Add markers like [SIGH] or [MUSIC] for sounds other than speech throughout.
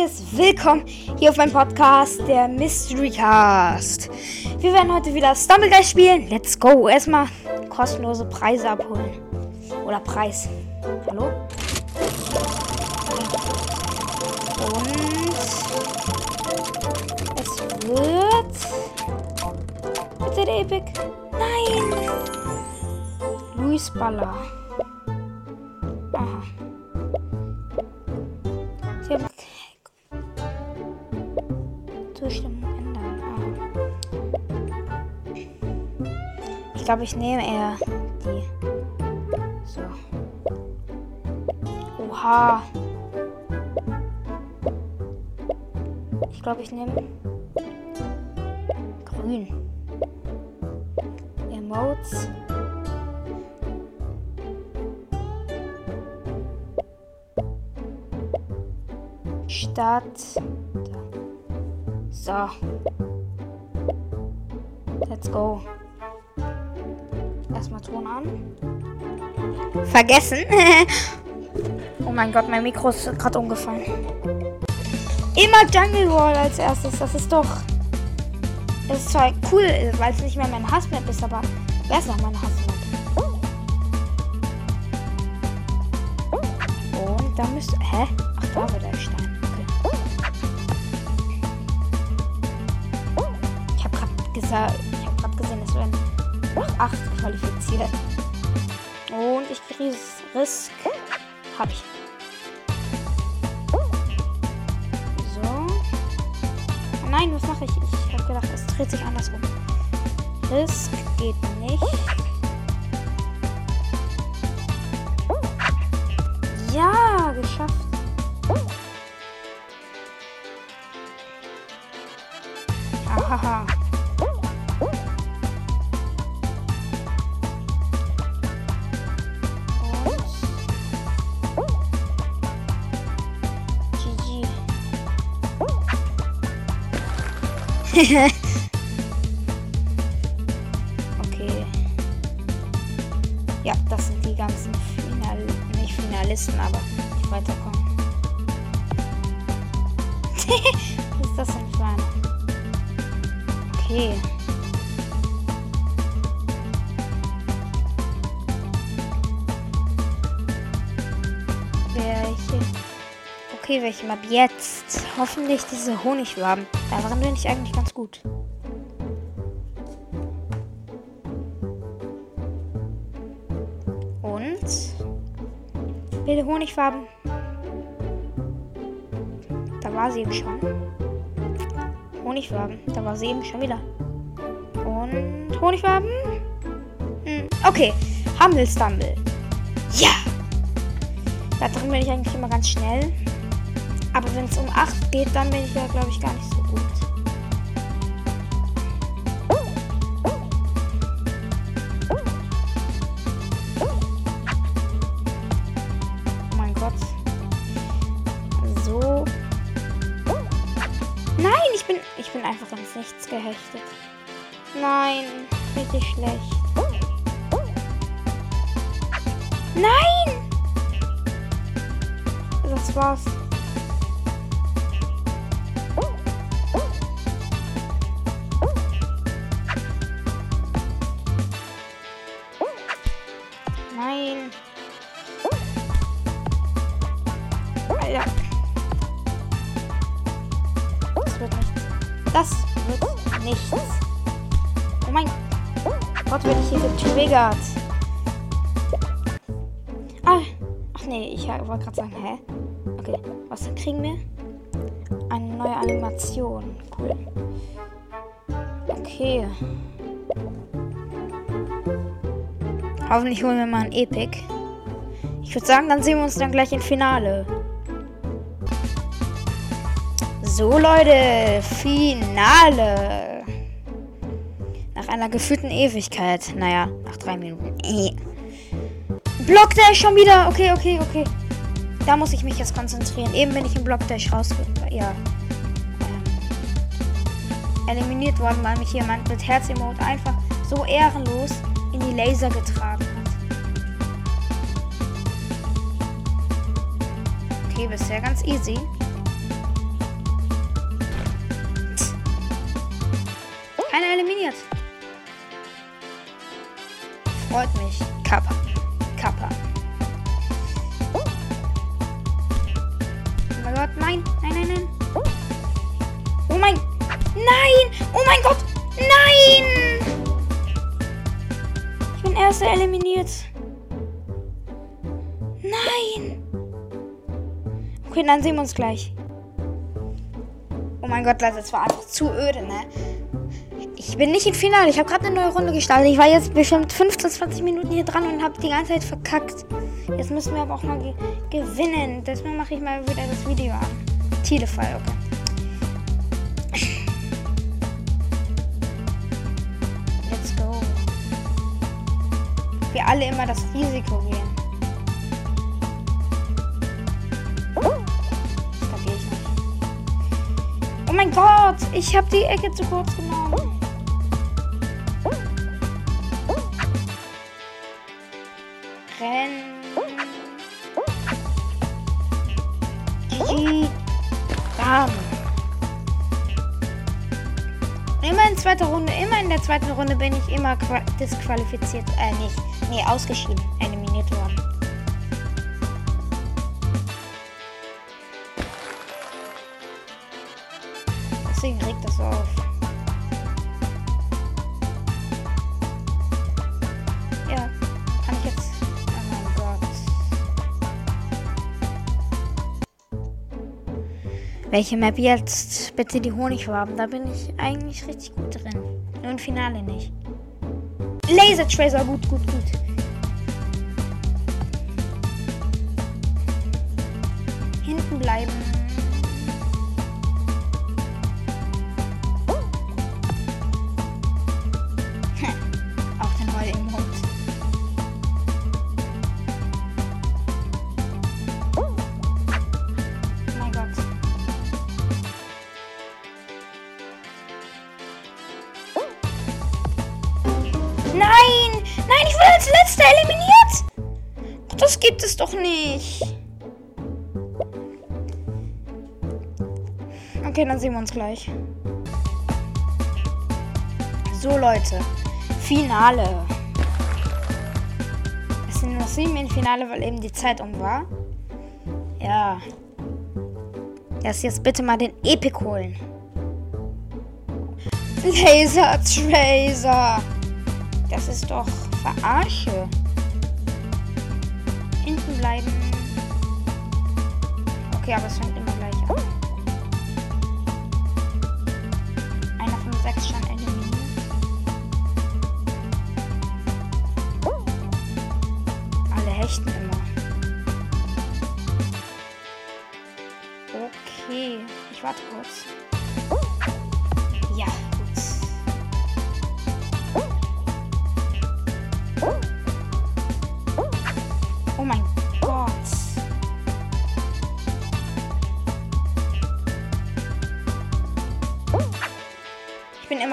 herzliches Willkommen hier auf meinem Podcast, der Mystery Cast. Wir werden heute wieder Stumbleguy spielen. Let's go. Erstmal kostenlose Preise abholen. Oder Preis. Hallo? Und es wird. Bitte der Epic. Nein! Luis Baller. Aha. Glaube, ich nehme eher die. So. Oha. Ich glaube, ich nehme grün. Emotes. Stadt. So. Let's go. Erstmal Ton an. Vergessen. [LAUGHS] oh mein Gott, mein Mikro ist gerade umgefallen. Immer Jungle Wall als erstes. Das ist doch. Das ist zwar cool, weil es nicht mehr mein Hassmap ist, aber wer ist noch mein Hassmap? Und da müsste. Hä? Ach, da wird der Stein. Okay. Ich habe gerade gesagt, 8 qualifiziert. Und ich kriege Risk. Hab ich. So. Oh nein, was mache ich? Ich habe gedacht, es dreht sich andersrum. Risk geht nicht. [LAUGHS] okay. Ja, das sind die ganzen Final nicht Finalisten, aber die weiterkommen. [LAUGHS] Was ist das denn für ein? Okay. Okay, welche Map jetzt? Hoffentlich diese Honigwaben. Daran bin ich eigentlich ganz gut. Und? Wilde Honigfarben. Da war sie eben schon. Honigwaben. Da war sie eben schon wieder. Und Honigwaben. Hm, okay. Humble Stumble. Ja! Da drin bin ich eigentlich immer ganz schnell. Aber wenn es um 8 geht, dann bin ich ja, glaube ich, gar nicht so gut. Oh mein Gott. So. Nein, ich bin, ich bin einfach ins Nichts gehechtet. Nein, richtig schlecht. Nein! Das war's. Hier getriggert. Ah. Ach nee, ich wollte gerade sagen, hä? Okay, was kriegen wir? Eine neue Animation. Cool. Okay. Hoffentlich holen wir mal ein Epic. Ich würde sagen, dann sehen wir uns dann gleich im Finale. So, Leute. Finale einer gefühlten Ewigkeit. Naja, nach drei Minuten. Äh. Block Dash schon wieder. Okay, okay, okay. Da muss ich mich jetzt konzentrieren. Eben bin ich im Block Dash raus. Ja. Äh, eliminiert worden, weil mich jemand mit Herz-Emote einfach so ehrenlos in die Laser getragen hat. Okay, bisher ganz easy. Keiner eliminiert. Freut mich. Kappa. Kappa. Oh mein Gott, nein, nein, nein, nein. Oh mein. Nein! Oh mein Gott! Nein! Ich bin erster eliminiert. Nein! Okay, dann sehen wir uns gleich. Oh mein Gott, Leute, das war einfach zu öde, ne? Ich bin nicht im Finale. Ich habe gerade eine neue Runde gestartet. Ich war jetzt bestimmt 15, 20 Minuten hier dran und habe die ganze Zeit verkackt. Jetzt müssen wir aber auch mal ge gewinnen. Deswegen mache ich mal wieder das Video an. Telefall, okay. Let's go. Wir alle immer das Risiko gehen. Oh mein Gott, ich habe die Ecke zu kurz genommen. Rennen. GG. Bam. Immer in zweiter Runde, immer in der zweiten Runde bin ich immer qua- disqualifiziert, äh, nicht, nee, ausgeschieden, eliminiert worden. Deswegen regt das so auf. Welche Map jetzt? Bitte die Honigfarben. Da bin ich eigentlich richtig gut drin. Nur im Finale nicht. Laser Tracer, gut, gut, gut. Hinten bleiben. Das gibt es doch nicht. Okay, dann sehen wir uns gleich. So, Leute. Finale. Es sind noch sieben im Finale, weil eben die Zeit um war. Ja. Lass jetzt bitte mal den Epic holen. Laser Tracer. Das ist doch Verarsche. Bleiben. Okay, aber es fängt immer gleich an. Einer von sechs schon eliminiert. Alle hechten immer.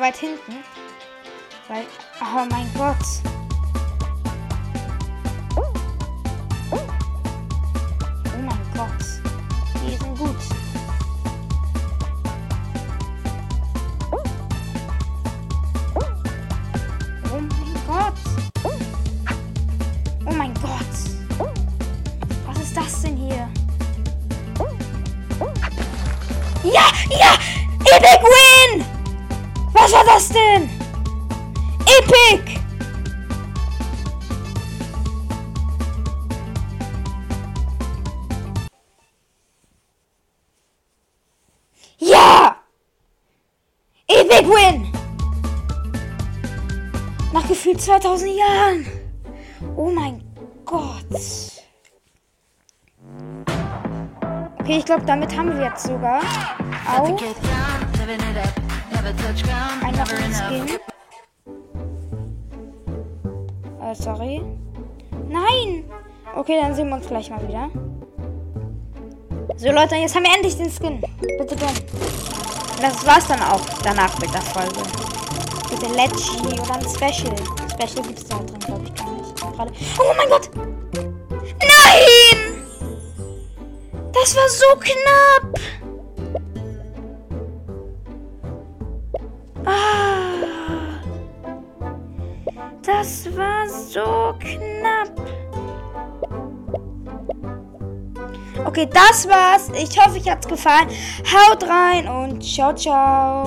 Weit hinten. Weil. Oh mein Gott. Oh mein Gott. Die sind gut. Oh mein Gott. Oh. Was ist das denn hier? Ja, ja! Win! Was war das denn? Epic! Ja! Epic Win! Nach gefühlt 2000 Jahren. Oh mein Gott. Okay, ich glaube, damit haben wir jetzt sogar auch einen noch Skin. Äh, sorry. Nein! Okay, dann sehen wir uns gleich mal wieder. So, Leute, jetzt haben wir endlich den Skin. Bitte gönn. Das war's dann auch danach mit der Folge. Bitte Leggy oder ein Special. Special gibt's da drin, glaube ich, gar nicht. Gerade. Oh mein Gott! Nein! Das war so knapp! Das war so knapp. Okay, das war's. Ich hoffe, euch hat's gefallen. Haut rein und ciao, ciao.